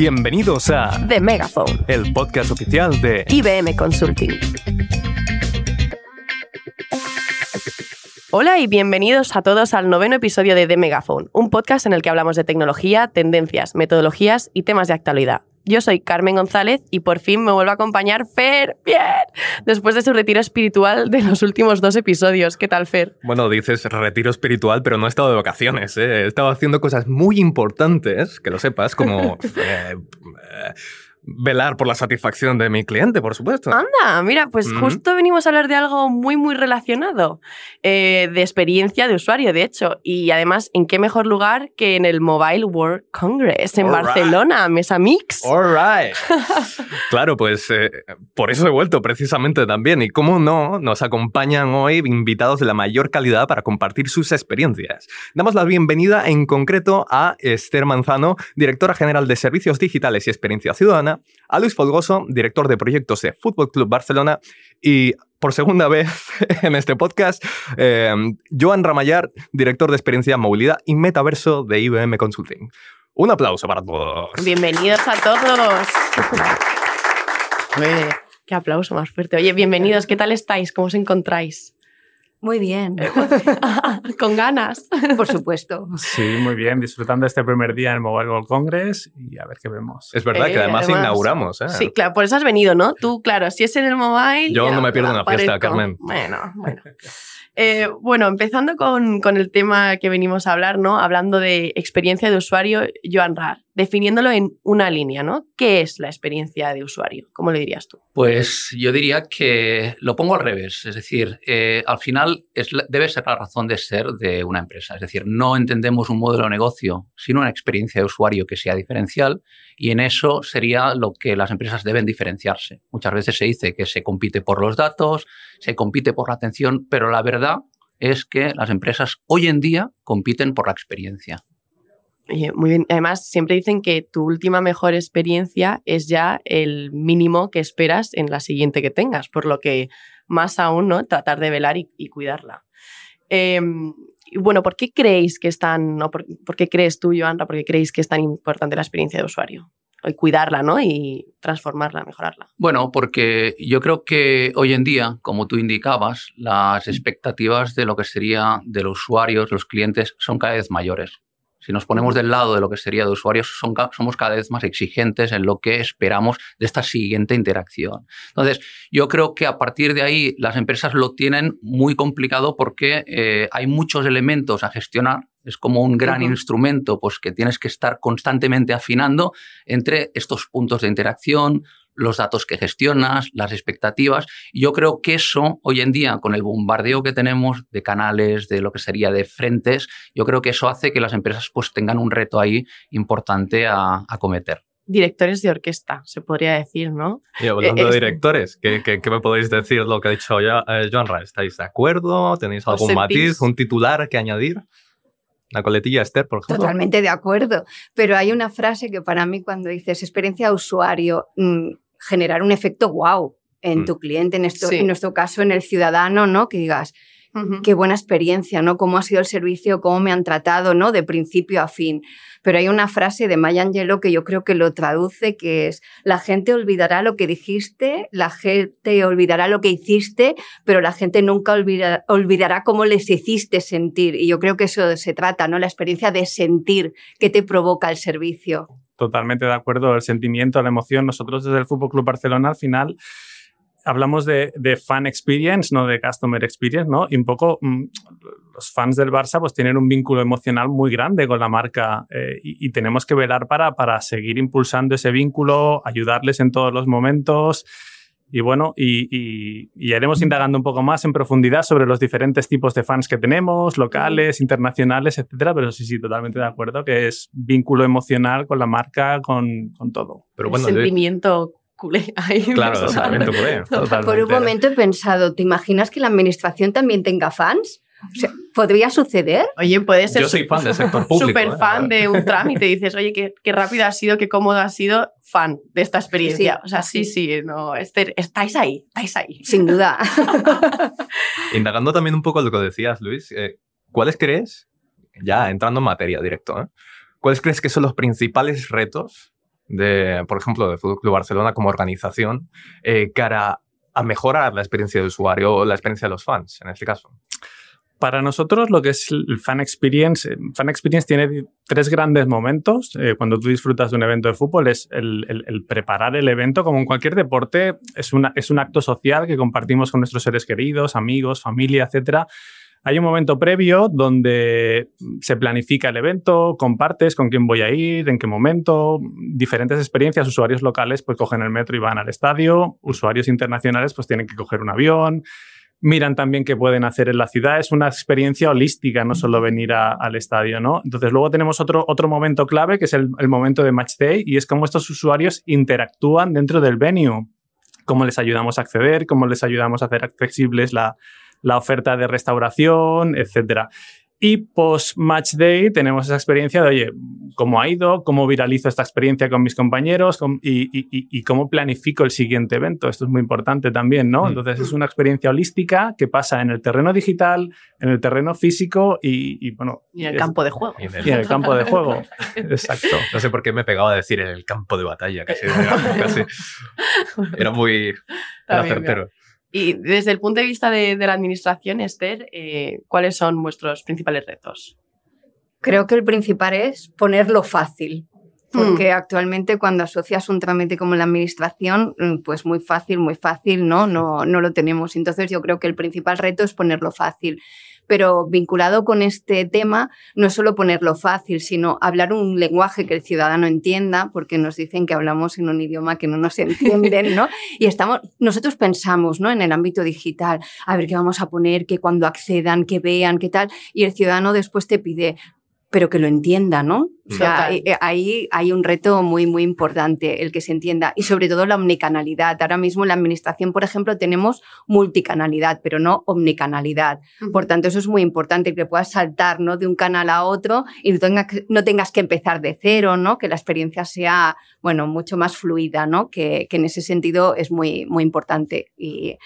Bienvenidos a The Megaphone, el podcast oficial de IBM Consulting. Hola y bienvenidos a todos al noveno episodio de The Megaphone, un podcast en el que hablamos de tecnología, tendencias, metodologías y temas de actualidad. Yo soy Carmen González y por fin me vuelve a acompañar Fer, bien, después de su retiro espiritual de los últimos dos episodios. ¿Qué tal, Fer? Bueno, dices retiro espiritual, pero no he estado de vacaciones. ¿eh? He estado haciendo cosas muy importantes, que lo sepas, como... eh, eh, velar por la satisfacción de mi cliente, por supuesto. Anda, mira, pues Ujú. justo venimos a hablar de algo muy, muy relacionado, eh, de experiencia de usuario, de hecho, y además, ¿en qué mejor lugar que en el Mobile World Congress en All right. Barcelona, Mesa Mix? All right. claro, pues eh, por eso he vuelto precisamente también. Y cómo no, nos acompañan hoy invitados de la mayor calidad para compartir sus experiencias. Damos la bienvenida en concreto a Esther Manzano, directora general de Servicios Digitales y Experiencia Ciudadana, a Luis Folgoso, director de proyectos de Fútbol Club Barcelona y por segunda vez en este podcast, eh, Joan Ramayar, director de experiencia, movilidad y metaverso de IBM Consulting. Un aplauso para todos. Bienvenidos a todos. Qué aplauso más fuerte. Oye, bienvenidos, ¿qué tal estáis? ¿Cómo os encontráis? Muy bien, Con ganas. por supuesto. Sí, muy bien, disfrutando este primer día en el Mobile World Congress y a ver qué vemos. Es verdad Eh, que además, además- inauguramos. ¿eh? Sí, claro, por eso has venido, ¿no? Tú, claro, si es en el mobile. Yo ya no me pierdo una fiesta. Carmen. Bueno, bueno. Eh, bueno, empezando con, con el tema que venimos a hablar, ¿no? Hablando de experiencia de usuario, Joan Rar, definiéndolo en una línea, ¿no? ¿Qué es la experiencia de usuario? ¿Cómo le dirías tú? Pues yo diría que lo pongo al revés, es decir, eh, al final debe ser la razón de ser de una empresa, es decir, no entendemos un modelo de negocio sino una experiencia de usuario que sea diferencial y en eso sería lo que las empresas deben diferenciarse. Muchas veces se dice que se compite por los datos, se compite por la atención, pero la verdad es que las empresas hoy en día compiten por la experiencia. Oye, muy bien. Además, siempre dicen que tu última mejor experiencia es ya el mínimo que esperas en la siguiente que tengas, por lo que más aún, ¿no? Tratar de velar y, y cuidarla. Eh, y bueno, ¿por qué creéis que es tan, no, por, por qué crees tú, por qué creéis que es tan importante la experiencia de usuario? Y cuidarla, ¿no? Y transformarla, mejorarla. Bueno, porque yo creo que hoy en día, como tú indicabas, las expectativas de lo que sería de los usuarios, los clientes, son cada vez mayores. Si nos ponemos del lado de lo que sería de usuarios, son somos cada vez más exigentes en lo que esperamos de esta siguiente interacción. Entonces, yo creo que a partir de ahí las empresas lo tienen muy complicado porque eh, hay muchos elementos a gestionar. Es como un gran instrumento pues, que tienes que estar constantemente afinando entre estos puntos de interacción, los datos que gestionas, las expectativas. Y yo creo que eso, hoy en día, con el bombardeo que tenemos de canales, de lo que sería de frentes, yo creo que eso hace que las empresas pues, tengan un reto ahí importante a, a cometer. Directores de orquesta, se podría decir, ¿no? Y hablando Eh, de es- directores, ¿qué, qué, qué me podéis decir lo que ha dicho ya, eh, Joan Ra? ¿Estáis de acuerdo? ¿Tenéis ¿Os algún matiz, un titular que añadir? ¿La coletilla Esther, por ejemplo? Totalmente de acuerdo. Pero hay una frase que para mí cuando dices experiencia de usuario, mm, generar un efecto wow en Mm. tu cliente, en, esto- Sí. en nuestro caso en el ciudadano, ¿no? Que digas, qué buena experiencia, ¿no? Cómo ha sido el servicio, cómo me han tratado, ¿no? De principio a fin. Pero hay una frase de Maya Angelou que yo creo que lo traduce, que es, la gente olvidará lo que dijiste, la gente olvidará lo que hiciste, pero la gente nunca olvida- olvidará cómo les hiciste sentir. Y yo creo que eso se trata, ¿no? La experiencia de sentir que te provoca el servicio. Totalmente de acuerdo, el sentimiento, la emoción. Nosotros desde el Fútbol Club Barcelona al final hablamos de, de fan experience, no de customer experience, ¿no? Y un poco mm, los fans del Barça pues tienen un vínculo emocional muy grande con la marca eh, y, y tenemos que velar para, para seguir impulsando ese vínculo, ayudarles en todos los momentos. Y bueno, y, y, y iremos indagando un poco más en profundidad sobre los diferentes tipos de fans que tenemos, locales, internacionales, etcétera. Pero sí, sí, totalmente de acuerdo que es vínculo emocional con la marca, con, con todo. Pero bueno, sentimiento culé ahí. claro, personal. sentimiento culé. Totalmente. Por un momento he pensado, ¿te imaginas que la administración también tenga fans? O sea, ¿Podría suceder? Oye, puede ser Yo soy fan del sector público. súper ¿eh? fan de un trámite. Dices, oye, qué, qué rápido ha sido, qué cómodo ha sido, fan de esta experiencia. Sí, o sea, sí, sí, no, Esther, estáis ahí, estáis ahí. Sin duda. Indagando también un poco lo que decías, Luis, eh, ¿cuáles crees, ya entrando en materia directo, ¿eh? ¿cuáles crees que son los principales retos de, por ejemplo, de Fútbol Club Barcelona como organización eh, cara a mejorar la experiencia de usuario o la experiencia de los fans, en este caso? Para nosotros lo que es el fan experience, fan experience tiene tres grandes momentos eh, cuando tú disfrutas de un evento de fútbol. Es el, el, preparar el evento, como en cualquier deporte, es, una, es un acto social que compartimos con nuestros seres queridos, amigos, familia, etc. Hay un momento previo donde se planifica el evento, compartes con quién voy a ir, en qué momento, diferentes experiencias. Usuarios locales pues cogen el metro y van al estadio, usuarios internacionales pues tienen que coger un avión miran también qué pueden hacer en la ciudad. Es una experiencia holística, no solo venir al estadio, ¿no? Entonces luego tenemos otro, otro momento clave, que es el, momento de match day, y es cómo estos usuarios interactúan dentro del venue. Cómo les ayudamos a acceder, cómo les ayudamos a hacer accesibles la, la oferta de restauración, etcétera. Y post match day tenemos esa experiencia de, oye, ¿cómo ha ido? ¿Cómo viralizo esta experiencia con mis compañeros? y, cómo planifico el siguiente evento? Esto es muy importante también, ¿no? Mm. Entonces es una experiencia holística que pasa en el terreno digital, en el terreno físico y, bueno... Y en el campo de juego. Y en el, campo de juego, exacto. No sé por qué me pegaba a decir en el campo de batalla, casi. Era muy... Era certero. Y desde el punto de vista de, la administración, Esther, eh, ¿cuáles son vuestros principales retos? Creo que el principal es ponerlo fácil. Porque hmm. actualmente cuando asocias un trámite como la administración, mm, pues muy fácil, muy fácil, ¿no? No, no lo tenemos. Entonces yo creo que el principal reto es ponerlo fácil pero vinculado con este tema no es solo ponerlo fácil, sino hablar un lenguaje que el ciudadano entienda, porque nos dicen que hablamos en un idioma que no nos entienden, ¿no? Y estamos, nosotros pensamos, ¿no? En el ámbito digital, a ver qué vamos a poner, que cuando accedan, que vean, qué tal, y el ciudadano después te pide, pero que lo entienda, ¿no? O sea, eh, ahí hay un reto muy, muy importante, el que se entienda, y sobre todo la omnicanalidad. Ahora mismo en la administración, por ejemplo, tenemos multicanalidad, pero no omnicanalidad. Por tanto, eso es muy importante, que puedas saltar ¿no? de un canal a otro y no tengas, no tengas que empezar de cero, ¿no? Que la experiencia sea, bueno, mucho más fluida, ¿no? Que, que en ese sentido es muy, muy importante. Y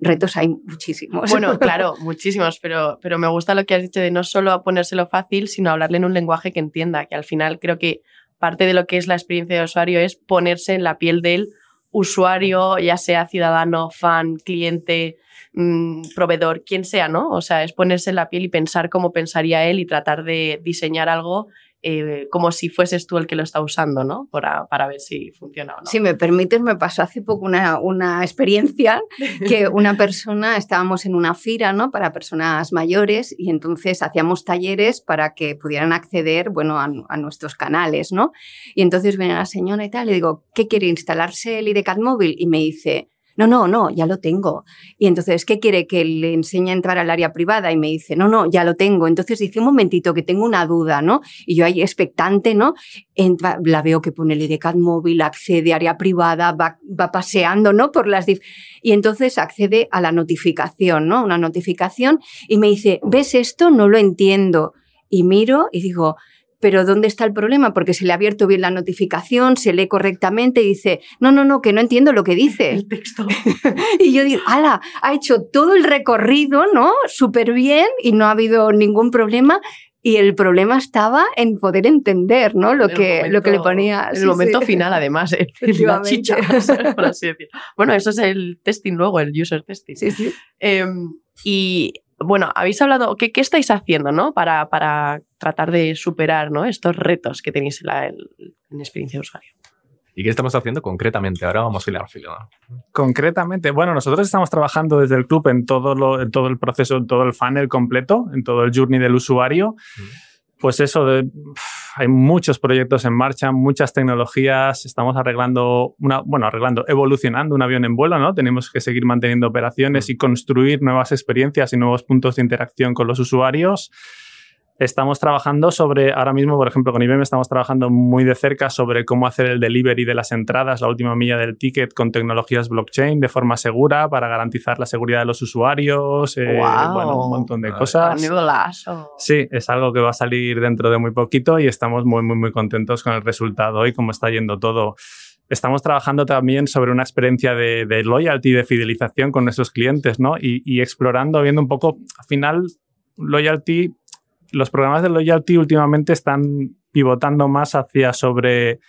retos hay muchísimos. Bueno, claro, muchísimos, pero, pero me gusta lo que has dicho de no solo ponérselo fácil, sino hablarle en un lenguaje que entienda, que al final creo que parte de lo que es la experiencia de usuario es ponerse en la piel del usuario, ya sea ciudadano, fan, cliente, mm, proveedor, quien sea, ¿no? O sea, es ponerse en la piel y pensar cómo pensaría él y tratar de diseñar algo eh, como si fueses tú el que lo está usando, ¿no? Para, para, ver si funciona o no. Si me permites, me pasó hace poco una, una experiencia que una persona, estábamos en una fira, ¿no? Para personas mayores y entonces hacíamos talleres para que pudieran acceder, bueno, a, a nuestros canales, ¿no? Y entonces viene la señora y tal, le digo, ¿qué quiere instalarse el IDCAT móvil? Y me dice, no, no, no, ya lo tengo. Y entonces, ¿qué quiere? Que le enseñe a entrar al área privada y me dice, no, no, ya lo tengo. Entonces dice, un momentito, que tengo una duda, ¿no? Y yo ahí expectante, ¿no? Entra, la veo que pone el IDCAT móvil, accede a área privada, va, va paseando, ¿no? Por las... Y entonces accede a la notificación, ¿no? Una notificación y me dice, ¿ves esto? No lo entiendo. Y miro y digo, pero ¿dónde está el problema? Porque se le ha abierto bien la notificación, se lee correctamente y dice, no, no, no, que no entiendo lo que dice. El texto. y yo digo, ala, ha hecho todo el recorrido, ¿no? Súper bien y no ha habido ningún problema. Y el problema estaba en poder entender, ¿no? Lo, que, lo que le ponía. En el momento final, además, ¿eh? la chicha, por así decirlo. Bueno, eso es el testing luego, el user testing. Sí, sí. Em, y bueno, habéis hablado, ¿qué, qué estáis haciendo ¿no? para, para, tratar de superar ¿no? estos retos que tenéis en, la, en experiencia de usuario? ¿Y qué estamos haciendo concretamente? Ahora vamos a ir al filo. Concretamente, bueno, nosotros estamos trabajando desde el club en todo, lo, en todo el proceso, en todo el funnel completo, en todo el journey del usuario. Mm pues eso, de, hay muchos proyectos en marcha, muchas tecnologías, estamos arreglando, una, bueno, arreglando, evolucionando un avión en vuelo, ¿no? Tenemos que seguir manteniendo operaciones y construir nuevas experiencias y nuevos puntos de interacción con los usuarios. Estamos trabajando sobre, ahora mismo, por ejemplo, con IBM estamos trabajando muy de cerca sobre cómo hacer el delivery de las entradas, la última milla del ticket con tecnologías blockchain de forma segura para garantizar la seguridad de los usuarios, eh, bueno, un montón de cosas. Sí, es algo que va a salir dentro de muy poquito y estamos muy, muy, muy contentos con el resultado y cómo está yendo todo. Estamos trabajando también sobre una experiencia de, de loyalty, de fidelización con nuestros clientes, ¿no? Y, y explorando, viendo un poco, al final, loyalty los programas de loyalty últimamente están pivotando más hacia sobre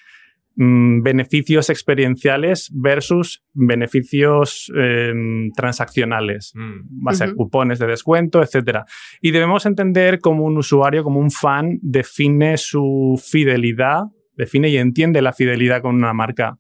mm, beneficios experienciales versus beneficios em, transaccionales. Mm. Va a ser cupones de descuento, etc. Y debemos entender cómo un usuario, como un fan, define su fidelidad, define y entiende la fidelidad con una marca.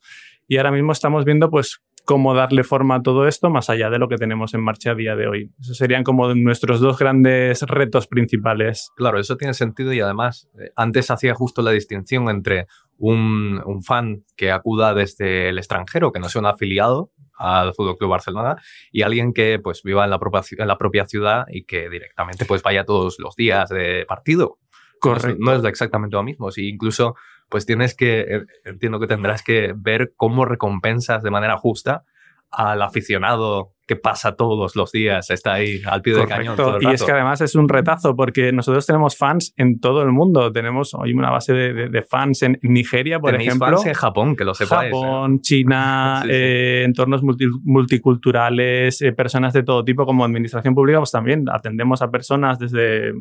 Y ahora mismo estamos viendo, pues, cómo darle forma a todo esto más allá de lo que tenemos en marcha a día de hoy. Esos serían como nuestros dos grandes retos principales. Claro, eso tiene sentido y además eh, antes hacía justo la distinción entre un, un fan que acuda desde el extranjero, que no sea un afiliado al Fútbol Club Barcelona, y alguien que pues viva en la propia, ci- en la propia ciudad y que directamente pues vaya todos los días de partido. Correcto. No es, exactamente lo mismo. Si incluso pues tienes que, eh, entiendo que tendrás que ver cómo recompensas de manera justa al aficionado que pasa todos los días, está ahí al pie del cañón. todo el Y es que además es un retazo porque nosotros tenemos fans en todo el mundo. Tenemos hoy una base de, de- de fans en Nigeria, por Tenéis ejemplo. fans en Japón, que lo sepáis. ¿eh? Japón, China, Sí, sí. eh, entornos multi- multiculturales, eh, personas de todo tipo, como administración pública, pues también atendemos a personas desde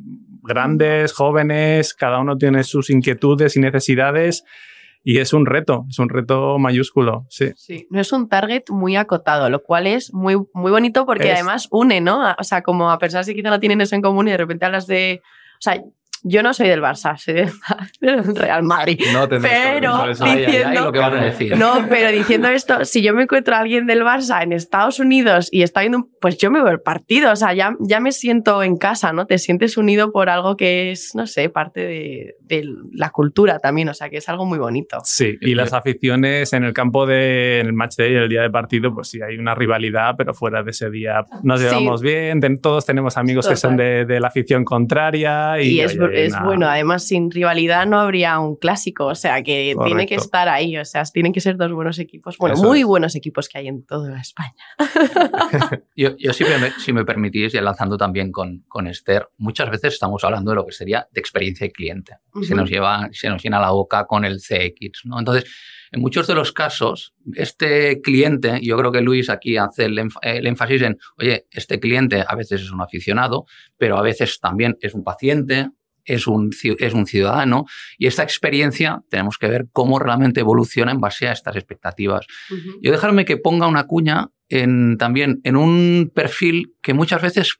grandes, jóvenes, cada uno tiene sus inquietudes y necesidades y es un reto, es un reto mayúsculo, sí. Sí, no es un target muy acotado, lo cual es muy, muy bonito porque Es- además une, ¿no? A- O sea, como a personas que quizá no tienen eso en común y de repente hablas de... O sea, yo no soy del Barça, soy del, del Real Madrid. No Pero- ay, diciendo- lo que vas a decir. No, pero diciendo esto, si yo me encuentro a alguien del Barça en Estados Unidos y está viendo, un- pues yo me veo el partido, o sea, ya, ya me siento en casa, ¿no? Te sientes unido por algo que es, no sé, parte de, de la cultura también, o sea, que es algo muy bonito. Sí, y las aficiones en el campo de en el match day, el día de partido, pues sí hay una rivalidad, pero fuera de ese día nos Sí. llevamos bien, todos tenemos amigos que son de, de la afición contraria y, Y, es, oye, es nada. bueno, además sin rivalidad no habría un clásico, o sea que tiene que estar ahí, o sea, tienen que ser dos buenos equipos, bueno, Eso muy es. buenos equipos que hay en toda España. Yo, yo si, me, si me permitís, y lanzando también con, con Esther, muchas veces estamos hablando de lo que sería de experiencia de cliente. Se, nos lleva, se nos llena la boca con el CX. ¿no? Entonces, en muchos de los casos, este cliente, yo creo que Luis aquí hace el, el énfasis en, oye, este cliente a veces es un aficionado, pero a veces también es un paciente, es un, es un ciudadano, y esta experiencia tenemos que ver cómo realmente evoluciona en base a estas expectativas. Yo dejarme que ponga una cuña en, también en un perfil que muchas veces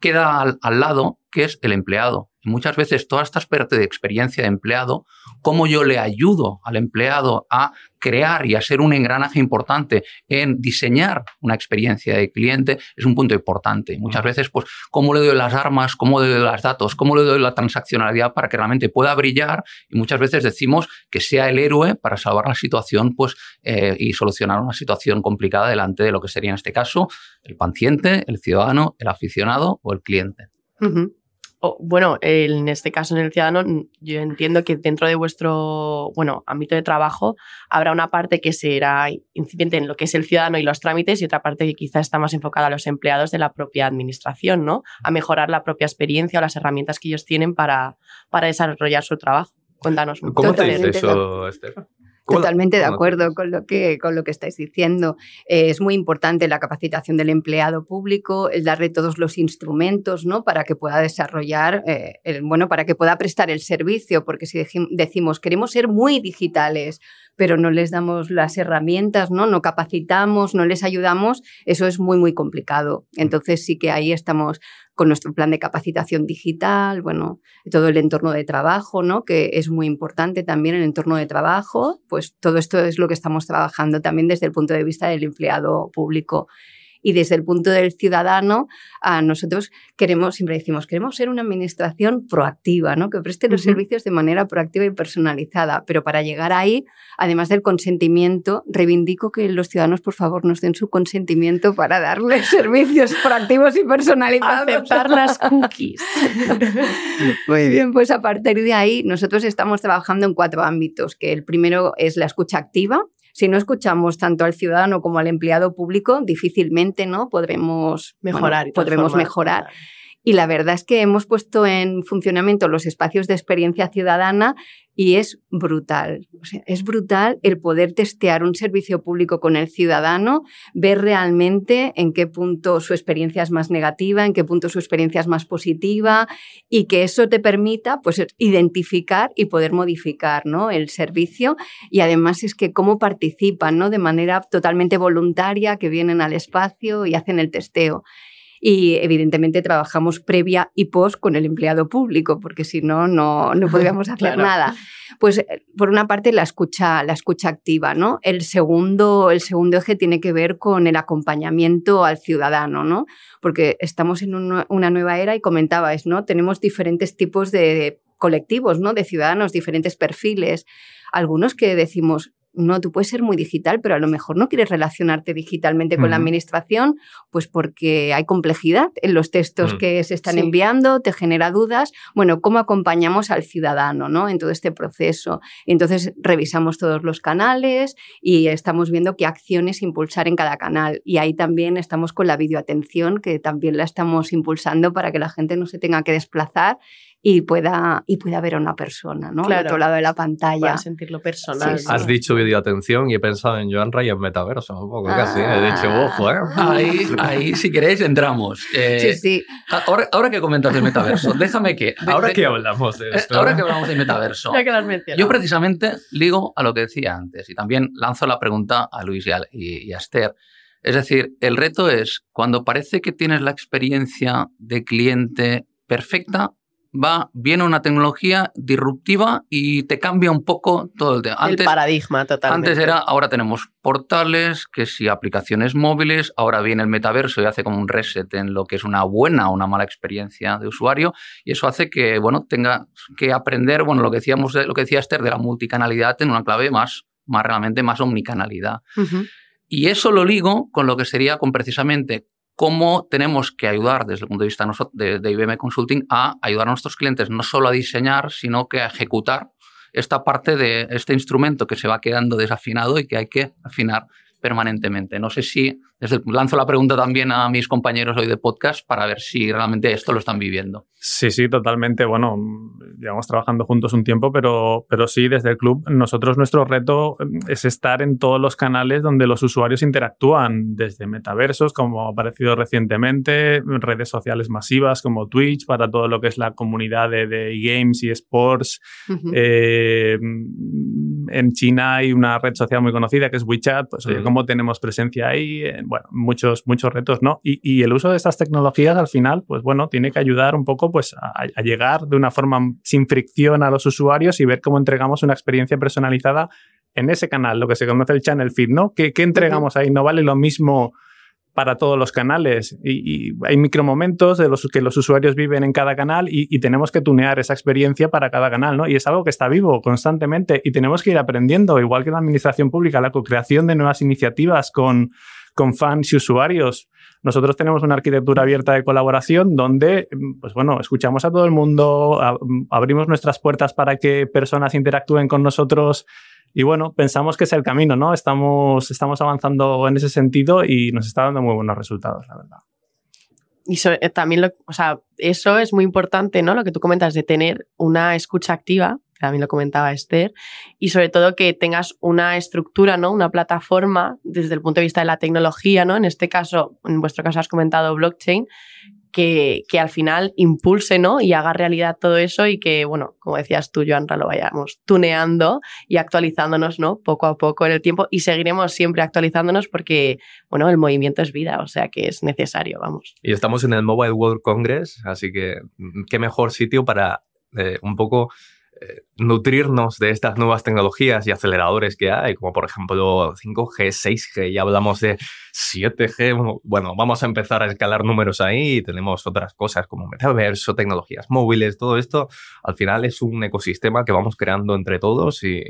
queda al, al lado, que es el empleado. Y muchas veces toda esta parte de experiencia de empleado, cómo yo le ayudo al empleado a crear y a ser un engranaje importante en diseñar una experiencia de cliente, es un punto importante. Muchas veces, pues, cómo le doy las armas, cómo le doy los datos, cómo le doy la transaccionalidad para que realmente pueda brillar. Y muchas veces decimos que sea el héroe para salvar la situación, pues, eh, y solucionar una situación complicada delante de lo que sería en este caso el paciente, el ciudadano, el aficionado o el cliente. O, bueno, en este caso en el ciudadano, yo entiendo que dentro de vuestro bueno, ámbito de trabajo habrá una parte que será incipiente en lo que es el ciudadano y los trámites y otra parte que quizá está más enfocada a los empleados de la propia administración, ¿no? A mejorar la propia experiencia o las herramientas que ellos tienen para, para desarrollar su trabajo. Cuéntanos un ¿Cómo te dice eso, Esther? ¿Cómo lo- Totalmente de acuerdo con lo, que, con lo que estáis diciendo. Eh, es muy importante la capacitación del empleado público, el darle todos los instrumentos ¿no? para que pueda desarrollar, eh, el, bueno, para que pueda prestar el servicio, porque si deci- decimos queremos ser muy digitales, pero no les damos las herramientas, ¿no? no capacitamos, no les ayudamos, eso es muy, muy complicado. Entonces sí que ahí estamos con nuestro plan de capacitación digital, bueno, todo el entorno de trabajo, ¿no? que es muy importante también el entorno de trabajo, pues todo esto es lo que estamos trabajando también desde el punto de vista del empleado público. Y desde el punto del ciudadano, a nosotros queremos, siempre decimos, queremos ser una administración proactiva, ¿no? que preste los Ujú. servicios de manera proactiva y personalizada. Pero para llegar ahí, además del consentimiento, reivindico que los ciudadanos, por favor, nos den su consentimiento para darles servicios proactivos y personalizados. Aceptar las cookies. Muy bien, pues a partir de ahí nosotros estamos trabajando en cuatro ámbitos, que el primero es la escucha activa. Si no escuchamos tanto al ciudadano como al empleado público, difícilmente ¿no? podremos Mejorar. bueno, podremos mejorar. Y la verdad es que hemos puesto en funcionamiento los espacios de experiencia ciudadana y es brutal. Es brutal el poder testear un servicio público con el ciudadano, ver realmente en qué punto su experiencia es más negativa, en qué punto su experiencia es más positiva y que eso te permita pues, identificar y poder modificar ¿no? el servicio. Y además es que cómo participan ¿no? de manera totalmente voluntaria, que vienen al espacio y hacen el testeo y evidentemente trabajamos previa y post con el empleado público, porque si no, no, podríamos hacer nada. Pues eh, por una parte la escucha, la escucha activa, ¿no? El segundo, el segundo eje tiene que ver con el acompañamiento al ciudadano, ¿no? Porque estamos en una nueva era y comentabais, ¿no? Tenemos diferentes tipos de colectivos, ¿no? De ciudadanos, diferentes perfiles. Algunos que decimos, no, tú puedes ser muy digital, pero a lo mejor no quieres relacionarte digitalmente con la administración, pues porque hay complejidad en los textos mm. que se están enviando, te genera dudas. Bueno, ¿cómo acompañamos al ciudadano ¿no? en todo este proceso? entonces revisamos todos los canales y estamos viendo qué acciones impulsar en cada canal. Y ahí también estamos con la videoatención, que también la estamos impulsando para que la gente no se tenga que desplazar y pueda, y pueda ver a una persona, ¿no? Al otro lado de la pantalla. Para sentirlo personal. Has dicho video atención y he pensado en Joan Ray en metaverso, un poco casi. He dicho, ah. ojo, ¿eh? Ahí, ahí, si queréis, entramos. Eh, sí, sí. Ahora, ahora que comentas el metaverso, déjame que... ahora que hablamos de esto. Ahora que hablamos del metaverso. Ya que lo has Yo precisamente ligo a lo que decía antes y también lanzo la pregunta a Luis y a, y a Esther. Es decir, el reto es cuando parece que tienes la experiencia de cliente perfecta, va, viene una tecnología disruptiva y te cambia un poco todo el tema. Antes, el paradigma totalmente. Antes era, ahora tenemos portales, que si aplicaciones móviles, ahora viene el metaverso y hace como un reset en lo que es una buena o una mala experiencia de usuario y eso hace que, bueno, tenga que aprender, bueno, lo que decíamos, lo que decía Esther de la multicanalidad en una clave más, más realmente más omnicanalidad. Y eso lo ligo con lo que sería con precisamente cómo tenemos que ayudar desde el punto de vista de, IBM Consulting a ayudar a nuestros clientes no solo a diseñar, sino que a ejecutar esta parte de este instrumento que se va quedando desafinado y que hay que afinar permanentemente. No sé si desde lanzo la pregunta también a mis compañeros hoy de podcast para ver si realmente esto lo están viviendo. Sí, sí, totalmente. Bueno, llevamos trabajando juntos un tiempo, pero, pero sí, desde el club, nosotros nuestro reto es estar en todos los canales donde los usuarios interactúan, desde metaversos, como ha aparecido recientemente, redes sociales masivas como Twitch, para todo lo que es la comunidad de, de games y sports. Eh, en China hay una red social muy conocida que es WeChat, pues oye, ¿cómo tenemos presencia ahí? bueno, muchos, muchos retos, ¿no? Y, el uso de estas tecnologías al final, pues bueno, tiene que ayudar un poco pues a, llegar de una forma sin fricción a los usuarios y ver cómo entregamos una experiencia personalizada en ese canal, lo que se conoce el channel feed, ¿no? ¿Qué, entregamos ahí? No vale lo mismo para todos los canales y, hay micromomentos de los que los usuarios viven en cada canal y, y, tenemos que tunear esa experiencia para cada canal, ¿no? Y es algo que está vivo constantemente y tenemos que ir aprendiendo, igual que la administración pública, la co-creación de nuevas iniciativas con con fans y usuarios. Nosotros tenemos una arquitectura abierta de colaboración donde, pues bueno, escuchamos a todo el mundo, abrimos nuestras puertas para que personas interactúen con nosotros y bueno, pensamos que es el camino, ¿no? Estamos, estamos avanzando en ese sentido y nos está dando muy buenos resultados, la verdad. Y eh, también, lo, o sea, eso es muy importante, ¿no? Lo que tú comentas de tener una escucha activa también lo comentaba Esther, y sobre todo que tengas una estructura, ¿no? una plataforma desde el punto de vista de la tecnología, ¿no? en este caso, en vuestro caso has comentado blockchain, que, que, al final impulse ¿no? y haga realidad todo eso y que, bueno, como decías tú, Joanra, lo vayamos tuneando y actualizándonos ¿no? poco a poco en el tiempo y seguiremos siempre actualizándonos porque, bueno, el movimiento es vida, o sea que es necesario, vamos. Y estamos en el Mobile World Congress, así que mm, qué mejor sitio para eh, un poco nutrirnos de estas nuevas tecnologías y aceleradores que hay, como por ejemplo 5G, 6G, ya hablamos de 7G, bueno, vamos a empezar a escalar números ahí y tenemos otras cosas como metaverso, tecnologías móviles, todo esto al final es un ecosistema que vamos creando entre todos y,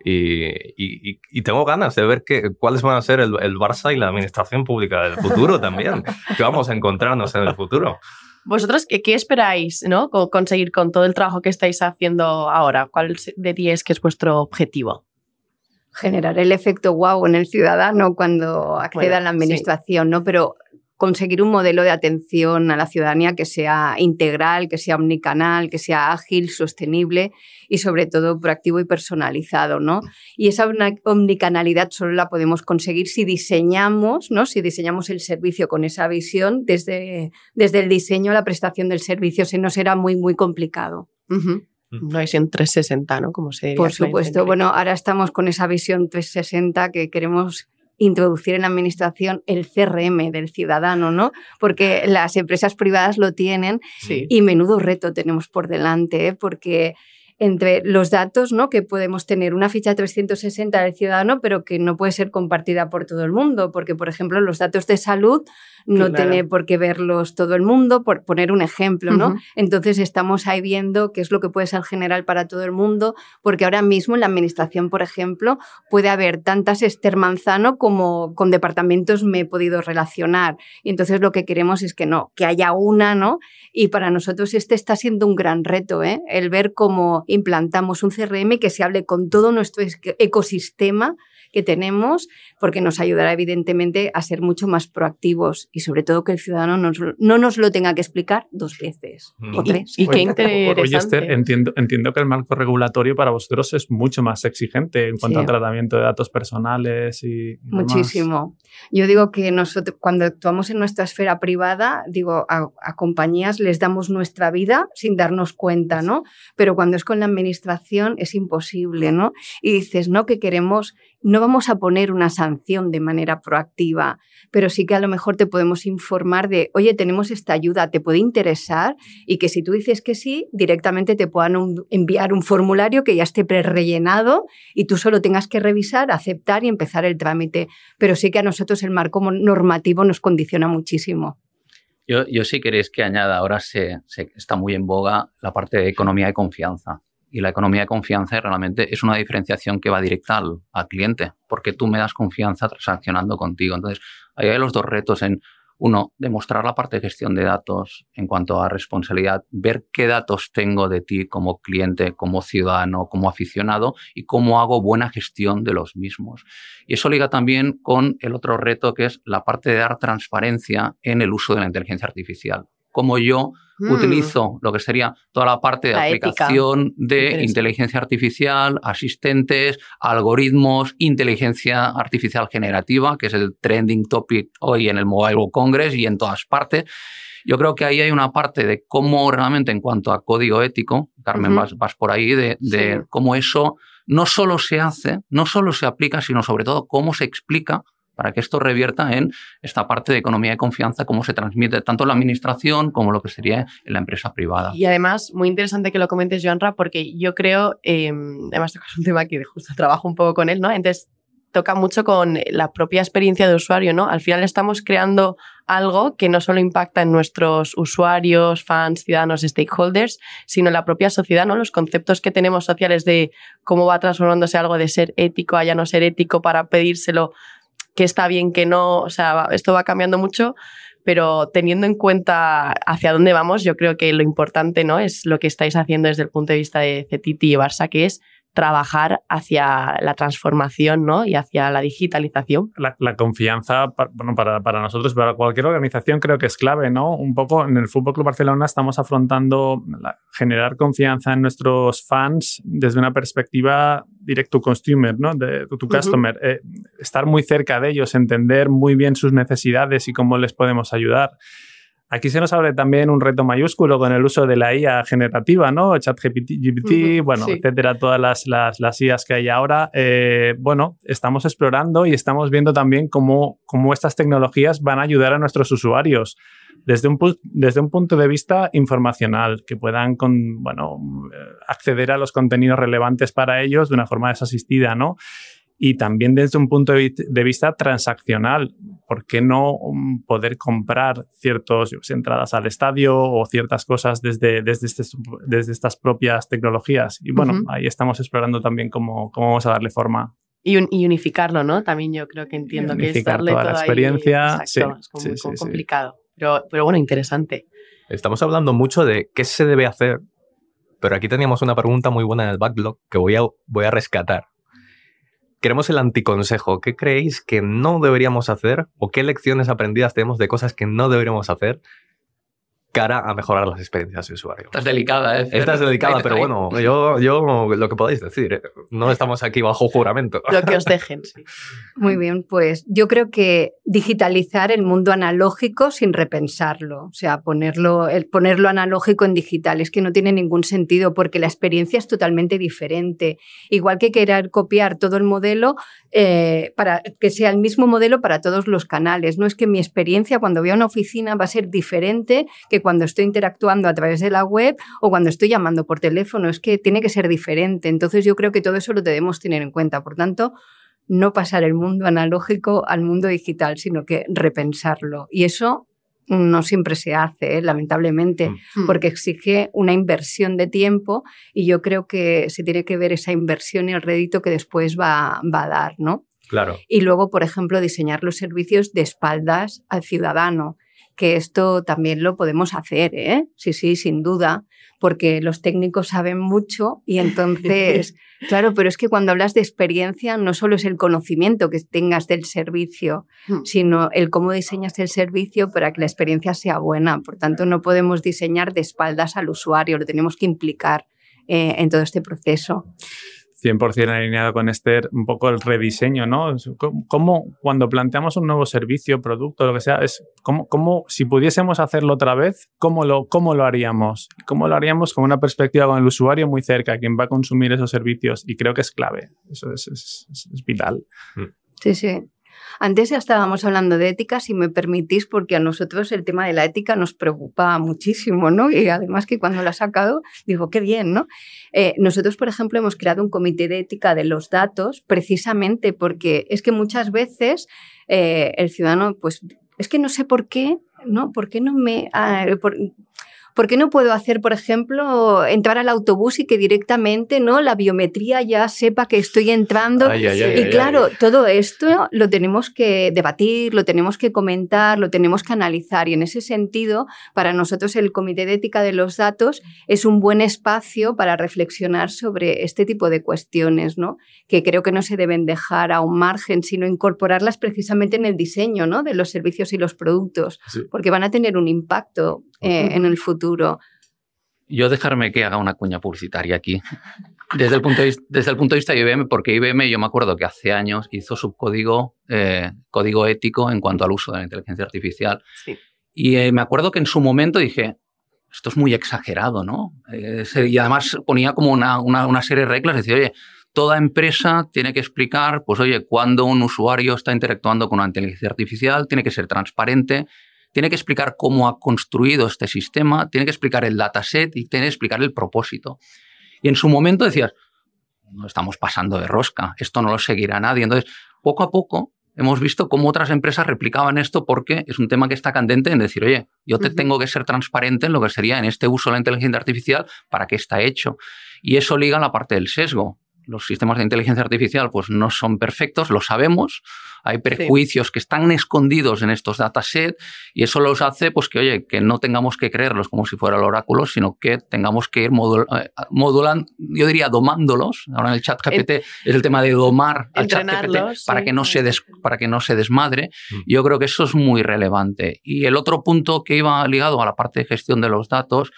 y, tengo ganas de ver qué, cuáles van a ser el, el Barça y la administración pública del futuro también, que vamos a encontrarnos en el futuro. ¿Vosotros qué, esperáis ¿no? conseguir con todo el trabajo que estáis haciendo ahora? ¿Cuál diríais que es vuestro objetivo? Generar el efecto wow en el ciudadano cuando acceda a la administración, ¿no? Pero conseguir un modelo de atención a la ciudadanía que sea integral, que sea omnicanal, que sea ágil, sostenible y sobre todo proactivo y personalizado, ¿no? Y esa omnicanalidad solo la podemos conseguir si diseñamos, ¿no? Si diseñamos el servicio con esa visión desde, desde el diseño a la prestación del servicio, se nos será muy, muy complicado. No es en 360, ¿no? Como se Por supuesto. Bueno, ahora estamos con esa visión 360 que queremos introducir en la administración el CRM del ciudadano, ¿no? Porque las empresas privadas lo tienen y menudo reto tenemos por delante, ¿eh? porque entre los datos ¿no? que podemos tener una ficha 360 del ciudadano, pero que no puede ser compartida por todo el mundo, porque, por ejemplo, los datos de salud no tiene por qué verlos todo el mundo, por poner un ejemplo, ¿no? Entonces estamos ahí viendo qué es lo que puede ser general para todo el mundo, porque ahora mismo en la administración, por ejemplo, puede haber tantas Esther Manzano como con departamentos me he podido relacionar. Y entonces lo que queremos es que no, que haya una, ¿no? Y para nosotros este está siendo un gran reto, ¿eh? El ver cómo implantamos un CRM que se hable con todo nuestro ecosistema que tenemos, porque nos ayudará evidentemente a ser mucho más proactivos y sobre todo que el ciudadano no nos lo tenga que explicar dos veces o tres. Y, qué interesante. Oye, Esther, entiendo, entiendo que el marco regulatorio para vosotros es mucho más exigente en cuanto al tratamiento de datos personales y... Muchísimo. Yo digo que nosotros cuando actuamos en nuestra esfera privada, digo, a, a compañías les damos nuestra vida sin darnos cuenta, ¿no? Pero cuando es con la administración es imposible, ¿no? Y dices, no, que queremos no vamos a poner una sanción de manera proactiva, pero sí que a lo mejor te podemos informar de, oye, tenemos esta ayuda, ¿te puede interesar? Y que si tú dices que sí, directamente te puedan enviar un formulario que ya esté prerellenado y tú solo tengas que revisar, aceptar y empezar el trámite. Pero sí que a nosotros el marco normativo nos condiciona muchísimo. Yo, yo si queréis que añada, ahora se, está muy en boga la parte de economía de confianza y la economía de confianza realmente es una diferenciación que va directa al, cliente, porque tú me das confianza transaccionando contigo. Entonces, ahí hay los dos retos en, uno, demostrar la parte de gestión de datos en cuanto a responsabilidad, ver qué datos tengo de ti como cliente, como ciudadano, como aficionado y cómo hago buena gestión de los mismos. Y eso liga también con el otro reto que es la parte de dar transparencia en el uso de la inteligencia artificial. Como yo Mm. utilizo lo que sería toda la parte de aplicación de inteligencia artificial, asistentes, algoritmos, inteligencia artificial generativa, que es el trending topic hoy en el Mobile World Congress y en todas partes. Yo creo que ahí hay una parte de cómo realmente en cuanto a código ético, Carmen, vas, por ahí, de, cómo eso no solo se hace, no solo se aplica, sino sobre todo cómo se explica para que esto revierta en esta parte de economía de confianza, cómo se transmite tanto en la administración como lo que sería en la empresa privada. Y además, muy interesante que lo comentes, Joanra, porque yo creo, eh, además tocas un tema que justo trabajo un poco con él, ¿no? Entonces, toca mucho con la propia experiencia de usuario, ¿no? Al final estamos creando algo que no solo impacta en nuestros usuarios, fans, ciudadanos, stakeholders, sino en la propia sociedad, ¿no? Los conceptos que tenemos sociales de cómo va transformándose algo de ser ético a ya no ser ético para pedírselo que está bien, que no, o sea, esto va cambiando mucho, pero teniendo en cuenta hacia dónde vamos, yo creo que lo importante ¿no? es lo que estáis haciendo desde el punto de vista de Cetiti y Barça, que es trabajar hacia la transformación ¿no? y hacia la digitalización. La, confianza, bueno, para, para, nosotros, para cualquier organización, creo que es clave, ¿no? Un poco en el Fútbol Club Barcelona estamos afrontando generar confianza en nuestros fans desde una perspectiva direct to consumer, ¿no? De tu customer. Eh, estar muy cerca de ellos, entender muy bien sus necesidades y cómo les podemos ayudar. Aquí se nos abre también un reto mayúsculo con el uso de la IA generativa, ¿no? ChatGPT, GPT, bueno, etcétera, todas las, las, las, IAs que hay ahora. Eh, bueno, estamos explorando y estamos viendo también cómo, cómo estas tecnologías van a ayudar a nuestros usuarios desde un, desde un punto de vista informacional, que puedan con, bueno, eh, acceder a los contenidos relevantes para ellos de una forma desasistida, ¿no? y también desde un punto de vista transaccional. ¿Por qué no mm, poder comprar ciertas entradas al estadio o ciertas cosas desde, desde, este, desde estas propias tecnologías? Y bueno, ahí estamos explorando también cómo, cómo vamos a darle forma. Y, unificarlo, ¿no? También yo creo que entiendo que es darle toda, la experiencia. sí, es como, complicado. Pero, pero bueno, interesante. Estamos hablando mucho de qué se debe hacer, pero aquí teníamos una pregunta muy buena en el backlog que voy a, voy a rescatar queremos el anticonsejo. ¿Qué creéis que no deberíamos hacer o qué lecciones aprendidas tenemos de cosas que no deberíamos hacer cara a mejorar las experiencias de usuario. Estás delicada, ¿eh? Esta es delicada, pero bueno, yo, yo lo que podáis decir, ¿eh? no estamos aquí bajo juramento. Lo que os dejen, sí. Muy bien, pues yo creo que digitalizar el mundo analógico sin repensarlo, o sea, ponerlo, el ponerlo analógico en digital, es que no tiene ningún sentido porque la experiencia es totalmente diferente. Igual que querer copiar todo el modelo eh, para que sea el mismo modelo para todos los canales. No es que mi experiencia cuando voy a una oficina va a ser diferente que cuando estoy interactuando a través de la web o cuando estoy llamando por teléfono. Es que tiene que ser diferente. Entonces yo creo que todo eso lo debemos tener en cuenta. Por tanto, no pasar el mundo analógico al mundo digital, sino que repensarlo. Y eso no siempre se hace, ¿eh? lamentablemente, Mm. porque exige una inversión de tiempo y yo creo que se tiene que ver esa inversión y el rédito que después va, va a dar, ¿no? Claro. Y luego, por ejemplo, diseñar los servicios de espaldas al ciudadano, que esto también lo podemos hacer, ¿eh? Sí, sí, sin duda, porque los técnicos saben mucho y entonces, claro, pero es que cuando hablas de experiencia no solo es el conocimiento que tengas del servicio, Hmm. sino el cómo diseñas el servicio para que la experiencia sea buena. Por tanto, no podemos diseñar de espaldas al usuario, lo tenemos que implicar eh, en todo este proceso. 100% alineado con Esther, un poco el rediseño, ¿no? ¿Cómo, cuando planteamos un nuevo servicio, producto, lo que sea, es cómo, cómo si pudiésemos hacerlo otra vez, ¿cómo lo, cómo lo haríamos? ¿Cómo lo haríamos con una perspectiva con el usuario muy cerca, quien va a consumir esos servicios? Y creo que es clave, eso es, es- es- es vital. Sí, sí. Antes ya estábamos hablando de ética, si me permitís, porque a nosotros el tema de la ética nos preocupa muchísimo, ¿no? Y además que cuando lo ha sacado, digo, qué bien, ¿no? Eh, nosotros, por ejemplo, hemos creado un comité de ética de los datos precisamente porque es que muchas veces eh, el ciudadano, pues, es que no sé por qué, ¿no? ¿Por qué no me... ah, ¿Por qué no puedo hacer, por ejemplo, entrar al autobús y que directamente ¿no? la biometría ya sepa que estoy entrando? Ay, ay, ay, y claro, todo esto lo tenemos que debatir, lo tenemos que comentar, lo tenemos que analizar. Y en ese sentido, para nosotros el Comité de Ética de los Datos es un buen espacio para reflexionar sobre este tipo de cuestiones, ¿no? que creo que no se deben dejar a un margen, sino incorporarlas precisamente en el diseño ¿no? de los servicios y los productos, Sí. porque van a tener un impacto eh, en el futuro. Yo dejarme que haga una cuña publicitaria aquí. Desde el punto de, desde el punto de vista de IBM, porque IBM yo me acuerdo que hace años hizo su código, eh, código ético en cuanto al uso de la inteligencia artificial. Sí. Y eh, me acuerdo que en su momento dije, esto es muy exagerado, ¿no? Eh, y además ponía como una, una, una serie de reglas, decía, oye, toda empresa tiene que explicar, pues oye, cuando un usuario está interactuando con una inteligencia artificial, tiene que ser transparente, tiene que explicar cómo ha construido este sistema, tiene que explicar el dataset y tiene que explicar el propósito. Y en su momento decías, no estamos pasando de rosca, esto no lo seguirá nadie. Entonces, poco a poco hemos visto cómo otras empresas replicaban esto porque es un tema que está candente en decir, oye, yo te Ujú. tengo que ser transparente en lo que sería en este uso de la inteligencia artificial para qué está hecho. Y eso liga a la parte del sesgo. Los sistemas de inteligencia artificial pues no son perfectos, lo sabemos. Hay prejuicios que están escondidos en estos datasets y eso los hace pues que, oye, que no tengamos que creerlos como si fuera el oráculo, sino que tengamos que ir modul- eh, modulando, yo diría domándolos. Ahora en el chat GPT es el tema de domar al chat GPT para sí. que no se des- para que no se desmadre. Mm. Yo creo que eso es muy relevante. Y el otro punto que iba ligado a la parte de gestión de los datos,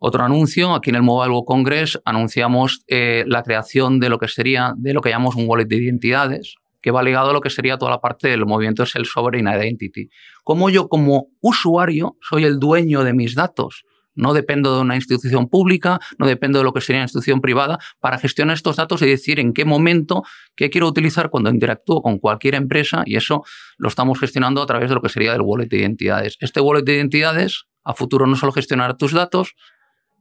otro anuncio, aquí en el Mobile World Congress anunciamos eh, la creación de lo que sería, de lo que llamamos un wallet de identidades, que va ligado a lo que sería toda la parte del movimiento Self-Sovereign Identity. Como yo como usuario soy el dueño de mis datos. No dependo de una institución pública, no dependo de lo que sería una institución privada para gestionar estos datos y decir en qué momento, qué quiero utilizar cuando interactúo con cualquier empresa y eso lo estamos gestionando a través de lo que sería el wallet de identidades. Este wallet de identidades a futuro no solo gestionará tus datos,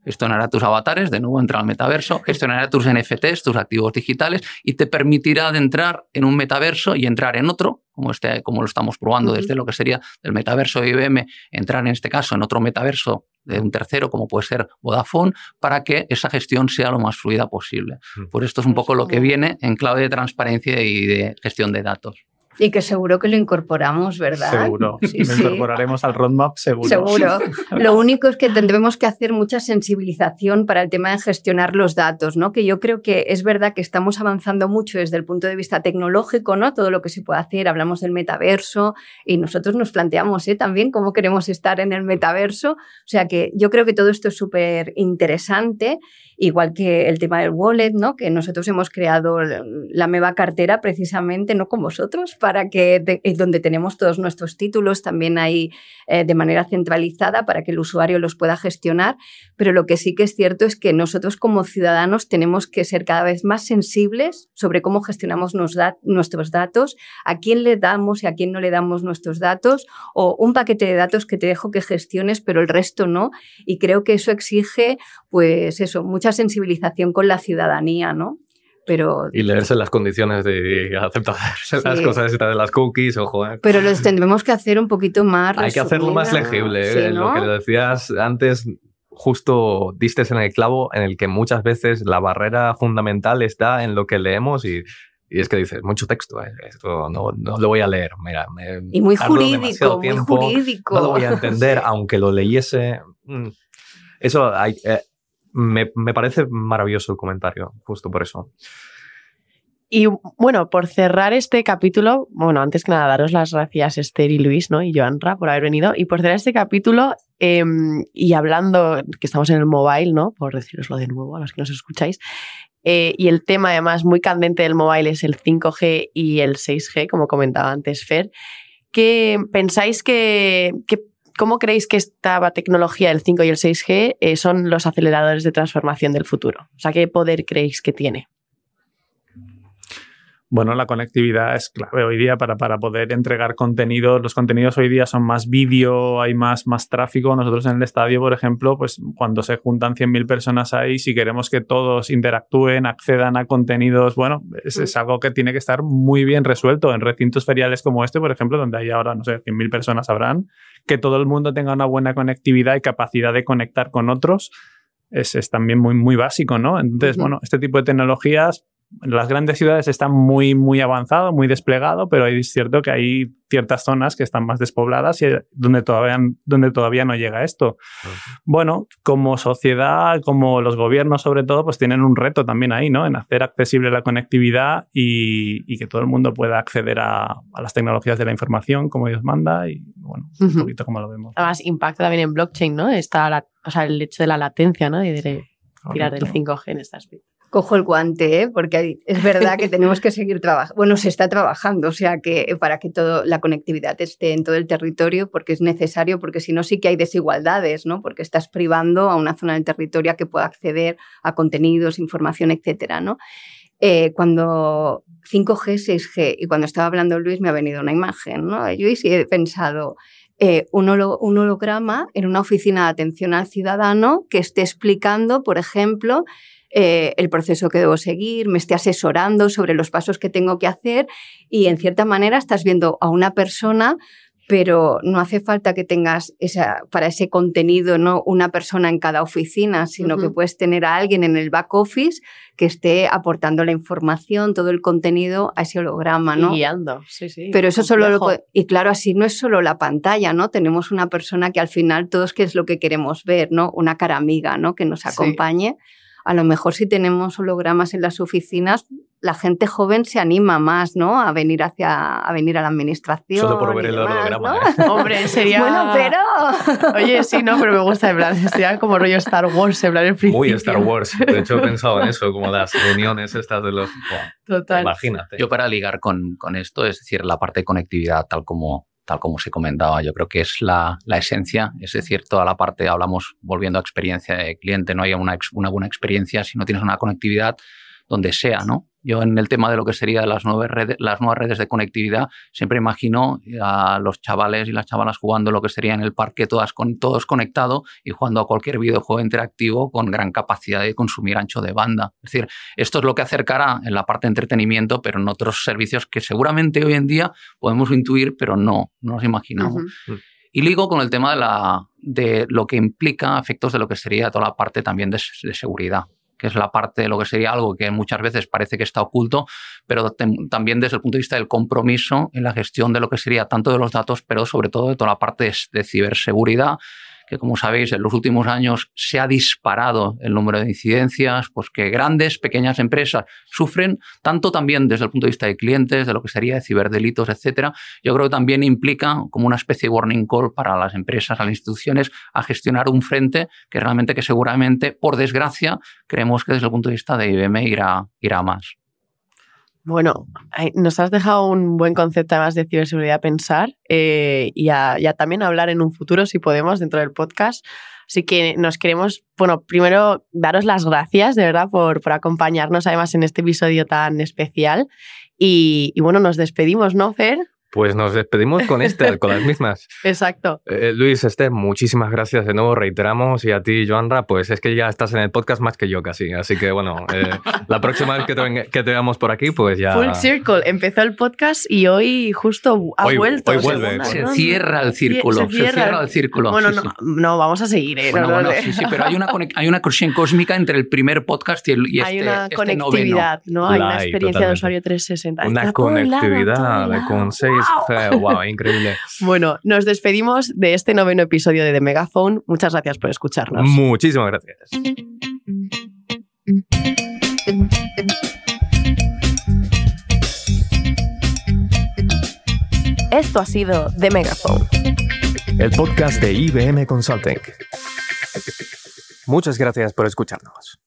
gestionará tus avatares, de nuevo entra al metaverso, gestionará tus NFTs, tus activos digitales y te permitirá de entrar en un metaverso y entrar en otro, como, este, como lo estamos probando desde lo que sería el metaverso de IBM, entrar en este caso en otro metaverso de un tercero, como puede ser Vodafone, para que esa gestión sea lo más fluida posible. Por esto es un poco lo que viene en clave de transparencia y de gestión de datos. Y que seguro que lo incorporamos, ¿verdad? Seguro. lo incorporaremos al roadmap, seguro. Seguro. Lo único es que tendremos que hacer mucha sensibilización para el tema de gestionar los datos, ¿no? Que yo creo que es verdad que estamos avanzando mucho desde el punto de vista tecnológico, ¿no? Todo lo que se puede hacer, hablamos del metaverso y nosotros nos planteamos ¿eh? también cómo queremos estar en el metaverso. O sea que yo creo que todo esto es súper interesante igual que el tema del wallet, ¿no? que nosotros hemos creado la Meva cartera precisamente no con vosotros, para que donde tenemos todos nuestros títulos también ahí eh, de manera centralizada para que el usuario los pueda gestionar, pero lo que sí que es cierto es que nosotros como ciudadanos tenemos que ser cada vez más sensibles sobre cómo gestionamos nuestros datos, a quién le damos y a quién no le damos nuestros datos, o un paquete de datos que te dejo que gestiones, pero el resto no, y creo que eso exige, pues eso, mucha sensibilización con la ciudadanía, ¿no? Pero, y leerse las condiciones de aceptar las cosas de las cookies, ojo. ¿eh? Pero lo tendremos que hacer un poquito más. Hay que hacerlo más legible. ¿eh? Lo que decías antes, justo diste en el clavo en el que muchas veces la barrera fundamental está en lo que leemos y, y es que dices, mucho texto, ¿eh? esto no, no, lo voy a leer. Mira, y muy jurídico, muy jurídico. No lo voy a entender, aunque lo leyese. Mm, eso hay, me, parece maravilloso el comentario, justo por eso. Y bueno, por cerrar este capítulo, bueno, antes que nada, daros las gracias Esther y Luis, ¿no? Y Joanra por haber venido. Y por cerrar este capítulo, em, y hablando, que estamos en el mobile, ¿no? Por deciroslo de nuevo a los que nos escucháis. Eh, y el tema además muy candente del mobile es el 5G y el 6G, como comentaba antes Fer. ¿Qué pensáis que ¿Cómo creéis que esta tecnología, el 5 y el 6G, eh, son los aceleradores de transformación del futuro? O sea, ¿qué poder creéis que tiene? Bueno, la conectividad es clave hoy día para, para poder entregar contenidos. Los contenidos hoy día son más vídeo, hay más, más tráfico. Nosotros en el estadio, por ejemplo, pues cuando se juntan 100.000 personas ahí, si queremos que todos interactúen, accedan a contenidos, bueno, es, es, algo que tiene que estar muy bien resuelto. En recintos feriales como este, por ejemplo, donde hay ahora, no sé, 100.000 personas habrán, que todo el mundo tenga una buena conectividad y capacidad de conectar con otros. Es, es, también muy, muy básico, ¿no? Entonces, bueno, este tipo de tecnologías las grandes ciudades están muy, muy avanzado, muy desplegado, pero es cierto que hay ciertas zonas que están más despobladas y donde todavía, donde todavía no llega esto. Bueno, como sociedad, como los gobiernos sobre todo, pues tienen un reto también ahí, ¿no? En hacer accesible la conectividad y, que todo el mundo pueda acceder a, las tecnologías de la información como Dios manda y, bueno, un poquito como lo vemos. Además, impacta también en blockchain, ¿no? Está o sea, el hecho de la latencia, ¿no? Y de tirar del 5G en estas aspecto cojo el guante, ¿eh? porque es verdad que tenemos que seguir trabajando. Bueno, se está trabajando, o sea, que para que toda la conectividad esté en todo el territorio, porque es necesario, porque si no sí que hay desigualdades, ¿no? Porque estás privando a una zona del territorio que pueda acceder a contenidos, información, etcétera, ¿no? Eh, cuando 5G, 6G, y cuando estaba hablando Luis me ha venido una imagen, ¿no? Yo sí he pensado, eh, un, un, holograma en una oficina de atención al ciudadano que esté explicando, por ejemplo, eh, el proceso que debo seguir, me esté asesorando sobre los pasos que tengo que hacer y en cierta manera estás viendo a una persona pero no hace falta que tengas esa, para ese contenido no una persona en cada oficina, sino que puedes tener a alguien en el back office que esté aportando la información, todo el contenido a ese holograma, ¿no? Y guiando, sí, sí. Pero eso solo lo y claro, así no es solo la pantalla, ¿no? Tenemos una persona que al final todos qué es lo que queremos ver, ¿no? Una cara amiga, ¿no? Que nos acompañe a lo mejor si tenemos hologramas en las oficinas, la gente joven se anima más, ¿no? A venir hacia, a venir a la administración. Solo por ver el holograma. ¿eh? Hombre, sería. bueno, pero. Oye, sí, no, pero me gusta, en plan, sería como rollo Star Wars, en plan, el principio. Muy Star Wars. De hecho, he pensado en eso, como las reuniones estas de los. Total. Imagínate. Yo, para ligar con, con esto, es decir, la parte de conectividad, tal como tal como se comentaba. Yo creo que es la, la, esencia, es decir, toda la parte, hablamos volviendo a experiencia de cliente, no hay una, una buena experiencia si no tienes una conectividad donde sea, ¿no? Yo en el tema de lo que serían las nuevas redes, las nuevas redes de conectividad, siempre imagino a los chavales y las chavalas jugando lo que sería en el parque, todas con, todos conectados y jugando a cualquier videojuego interactivo con gran capacidad de consumir ancho de banda. Es decir, esto es lo que acercará en la parte de entretenimiento, pero en otros servicios que seguramente hoy en día podemos intuir, pero no, no nos imaginamos. Y ligo con el tema de, la, de lo que implica efectos de lo que sería toda la parte también de, de seguridad. Que es la parte de lo que sería algo que muchas veces parece que está oculto, pero también desde el punto de vista del compromiso en la gestión de lo que sería tanto de los datos, pero sobre todo de toda la parte de ciberseguridad que como sabéis en los últimos años se ha disparado el número de incidencias, pues que grandes, pequeñas empresas sufren, tanto también desde el punto de vista de clientes, de lo que sería de ciberdelitos, etcétera. Yo creo que también implica como una especie de warning call para las empresas, a las instituciones, a gestionar un frente que realmente, que seguramente, por desgracia, creemos que desde el punto de vista de IBM irá, irá más. Bueno, nos has dejado un buen concepto además de ciberseguridad a pensar eh, y, a, también hablar en un futuro, si podemos, dentro del podcast. Así que nos queremos, bueno, primero daros las gracias de verdad por, por acompañarnos además en este episodio tan especial. Y, y bueno, nos despedimos, ¿no, Fer? Pues nos despedimos con este, con las mismas. Exacto. Eh, Luis, Esther, muchísimas gracias de nuevo, reiteramos. Y a ti, Joanra, pues es que ya estás en el podcast más que yo casi. Así que bueno, eh, la próxima vez que te, que te, veamos por aquí, pues ya. Full Circle. Empezó el podcast y hoy justo ha vuelto. Hoy vuelve. Se cierra el círculo. Se cierra, el círculo. Bueno, no, no, vamos a seguir. ¿eh? Bueno, bueno, sí, sí, pero hay una, hay una conexión cósmica entre el primer podcast y, el, y hay este Hay una conectividad, ¿no? Hay una experiencia de usuario 360. Una conectividad con wow, increíble. Bueno, nos despedimos de este noveno episodio de The Megaphone. Muchas gracias por escucharnos. Muchísimas gracias. Esto ha sido The Megaphone, el podcast de IBM Consulting. Muchas gracias por escucharnos.